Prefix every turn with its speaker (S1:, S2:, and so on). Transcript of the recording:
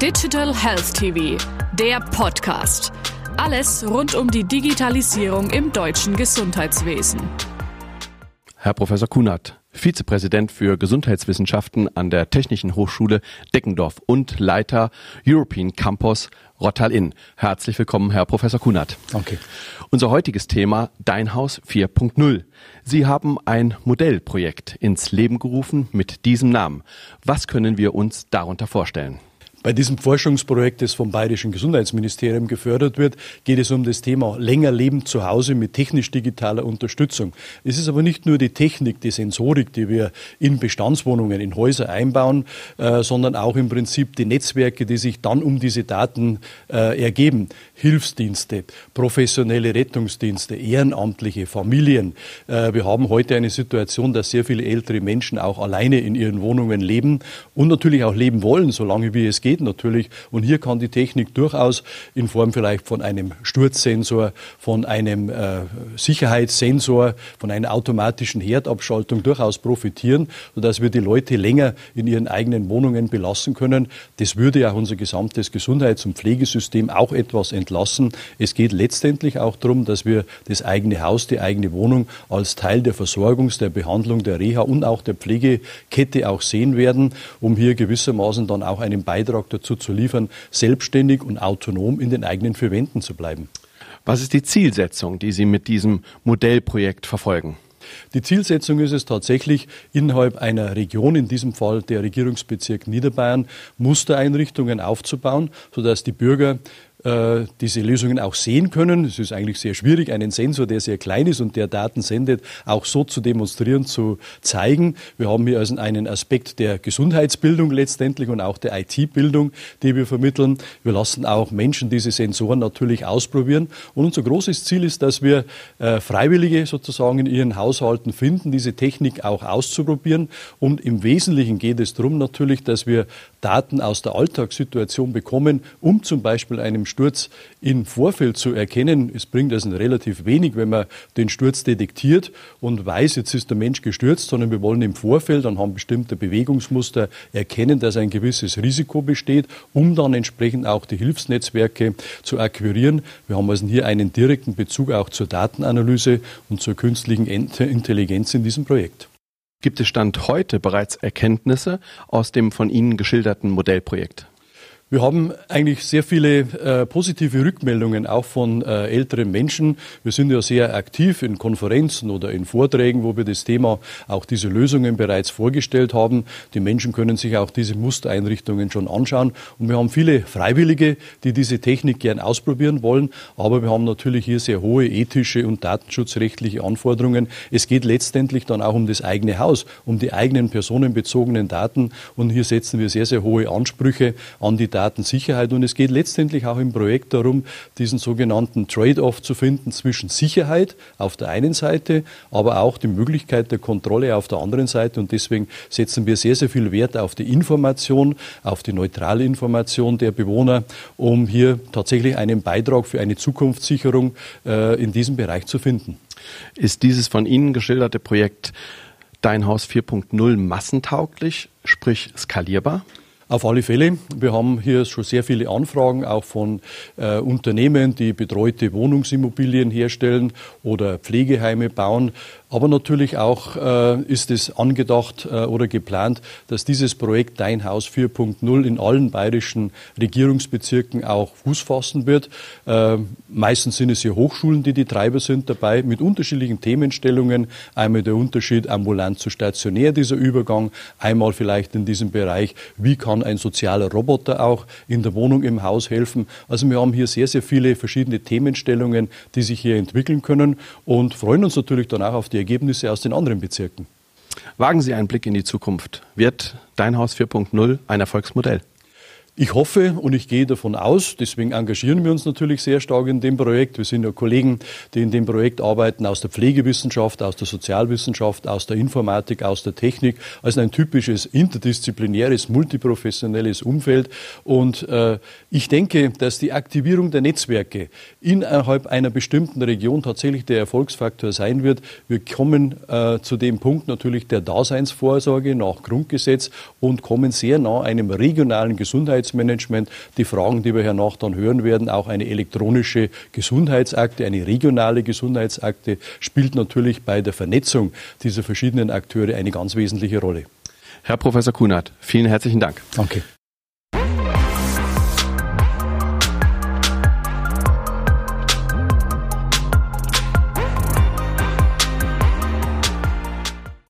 S1: Digital Health TV, der Podcast. Alles rund um die Digitalisierung im deutschen Gesundheitswesen.
S2: Herr Professor Kunert, Vizepräsident für Gesundheitswissenschaften an der Technischen Hochschule Deckendorf und Leiter European Campus Rottal-Inn. Herzlich willkommen, Herr Professor Kunert.
S3: Danke.
S2: Unser heutiges Thema Dein Haus 4.0. Sie haben ein Modellprojekt ins Leben gerufen mit diesem Namen. Was können wir uns darunter vorstellen?
S3: Bei diesem Forschungsprojekt, das vom Bayerischen Gesundheitsministerium gefördert wird, geht es um das Thema länger Leben zu Hause mit technisch-digitaler Unterstützung. Es ist aber nicht nur die Technik, die Sensorik, die wir in Bestandswohnungen, in Häuser einbauen, äh, sondern auch im Prinzip die Netzwerke, die sich dann um diese Daten äh, ergeben. Hilfsdienste, professionelle Rettungsdienste, Ehrenamtliche, Familien. Äh, wir haben heute eine Situation, dass sehr viele ältere Menschen auch alleine in ihren Wohnungen leben und natürlich auch leben wollen, solange wie es geht geht natürlich. Und hier kann die Technik durchaus in Form vielleicht von einem Sturzsensor, von einem äh, Sicherheitssensor, von einer automatischen Herdabschaltung durchaus profitieren, sodass wir die Leute länger in ihren eigenen Wohnungen belassen können. Das würde ja unser gesamtes Gesundheits- und Pflegesystem auch etwas entlassen. Es geht letztendlich auch darum, dass wir das eigene Haus, die eigene Wohnung als Teil der Versorgungs-, der Behandlung, der Reha und auch der Pflegekette auch sehen werden, um hier gewissermaßen dann auch einen Beitrag Beitrag dazu zu liefern, selbstständig und autonom in den eigenen vier Wänden zu bleiben.
S2: Was ist die Zielsetzung, die Sie mit diesem Modellprojekt verfolgen?
S3: Die Zielsetzung ist es tatsächlich, innerhalb einer Region, in diesem Fall der Regierungsbezirk Niederbayern, Mustereinrichtungen aufzubauen, sodass die Bürger äh, diese Lösungen auch sehen können. Es ist eigentlich sehr schwierig, einen Sensor, der sehr klein ist und der Daten sendet, auch so zu demonstrieren, zu zeigen. Wir haben hier also einen Aspekt der Gesundheitsbildung letztendlich und auch der IT-Bildung, die wir vermitteln. Wir lassen auch Menschen diese Sensoren natürlich ausprobieren. Und unser großes Ziel ist, dass wir äh, Freiwillige sozusagen in ihren Haushalten finden, diese Technik auch auszuprobieren. Und im Wesentlichen geht es darum natürlich, dass wir Daten aus der Alltagssituation bekommen, um zum Beispiel einem Sturz im Vorfeld zu erkennen. Es bringt also relativ wenig, wenn man den Sturz detektiert und weiß, jetzt ist der Mensch gestürzt, sondern wir wollen im Vorfeld anhand bestimmter Bewegungsmuster erkennen, dass ein gewisses Risiko besteht, um dann entsprechend auch die Hilfsnetzwerke zu akquirieren. Wir haben also hier einen direkten Bezug auch zur Datenanalyse und zur künstlichen Intelligenz in diesem Projekt.
S2: Gibt es Stand heute bereits Erkenntnisse aus dem von Ihnen geschilderten Modellprojekt?
S3: Wir haben eigentlich sehr viele äh, positive Rückmeldungen auch von äh, älteren Menschen. Wir sind ja sehr aktiv in Konferenzen oder in Vorträgen, wo wir das Thema, auch diese Lösungen bereits vorgestellt haben. Die Menschen können sich auch diese Mustereinrichtungen schon anschauen. Und wir haben viele Freiwillige, die diese Technik gern ausprobieren wollen. Aber wir haben natürlich hier sehr hohe ethische und datenschutzrechtliche Anforderungen. Es geht letztendlich dann auch um das eigene Haus, um die eigenen personenbezogenen Daten. Und hier setzen wir sehr, sehr hohe Ansprüche an die Daten Datensicherheit. Und es geht letztendlich auch im Projekt darum, diesen sogenannten Trade-off zu finden zwischen Sicherheit auf der einen Seite, aber auch die Möglichkeit der Kontrolle auf der anderen Seite. Und deswegen setzen wir sehr, sehr viel Wert auf die Information, auf die neutrale Information der Bewohner, um hier tatsächlich einen Beitrag für eine Zukunftssicherung äh, in diesem Bereich zu finden.
S2: Ist dieses von Ihnen geschilderte Projekt Dein Haus 4.0 massentauglich, sprich skalierbar?
S3: Auf alle Fälle. Wir haben hier schon sehr viele Anfragen, auch von äh, Unternehmen, die betreute Wohnungsimmobilien herstellen oder Pflegeheime bauen. Aber natürlich auch äh, ist es angedacht äh, oder geplant, dass dieses Projekt Dein Haus 4.0 in allen bayerischen Regierungsbezirken auch Fuß fassen wird. Äh, meistens sind es hier Hochschulen, die die Treiber sind dabei, mit unterschiedlichen Themenstellungen. Einmal der Unterschied ambulant zu stationär, dieser Übergang. Einmal vielleicht in diesem Bereich, wie kann ein sozialer Roboter auch in der Wohnung im Haus helfen. Also wir haben hier sehr, sehr viele verschiedene Themenstellungen, die sich hier entwickeln können und freuen uns natürlich dann auch auf die Ergebnisse aus den anderen Bezirken.
S2: Wagen Sie einen Blick in die Zukunft. Wird Dein Haus 4.0 ein Erfolgsmodell?
S3: Ich hoffe und ich gehe davon aus, deswegen engagieren wir uns natürlich sehr stark in dem Projekt. Wir sind ja Kollegen, die in dem Projekt arbeiten aus der Pflegewissenschaft, aus der Sozialwissenschaft, aus der Informatik, aus der Technik, also ein typisches interdisziplinäres, multiprofessionelles Umfeld. Und äh, ich denke, dass die Aktivierung der Netzwerke innerhalb einer bestimmten Region tatsächlich der Erfolgsfaktor sein wird. Wir kommen äh, zu dem Punkt natürlich der Daseinsvorsorge nach Grundgesetz und kommen sehr nah einem regionalen Gesundheits Gesundheitsmanagement, die Fragen, die wir hernach dann hören werden, auch eine elektronische Gesundheitsakte, eine regionale Gesundheitsakte, spielt natürlich bei der Vernetzung dieser verschiedenen Akteure eine ganz wesentliche Rolle.
S2: Herr Professor Kunert, vielen herzlichen Dank.
S3: Danke.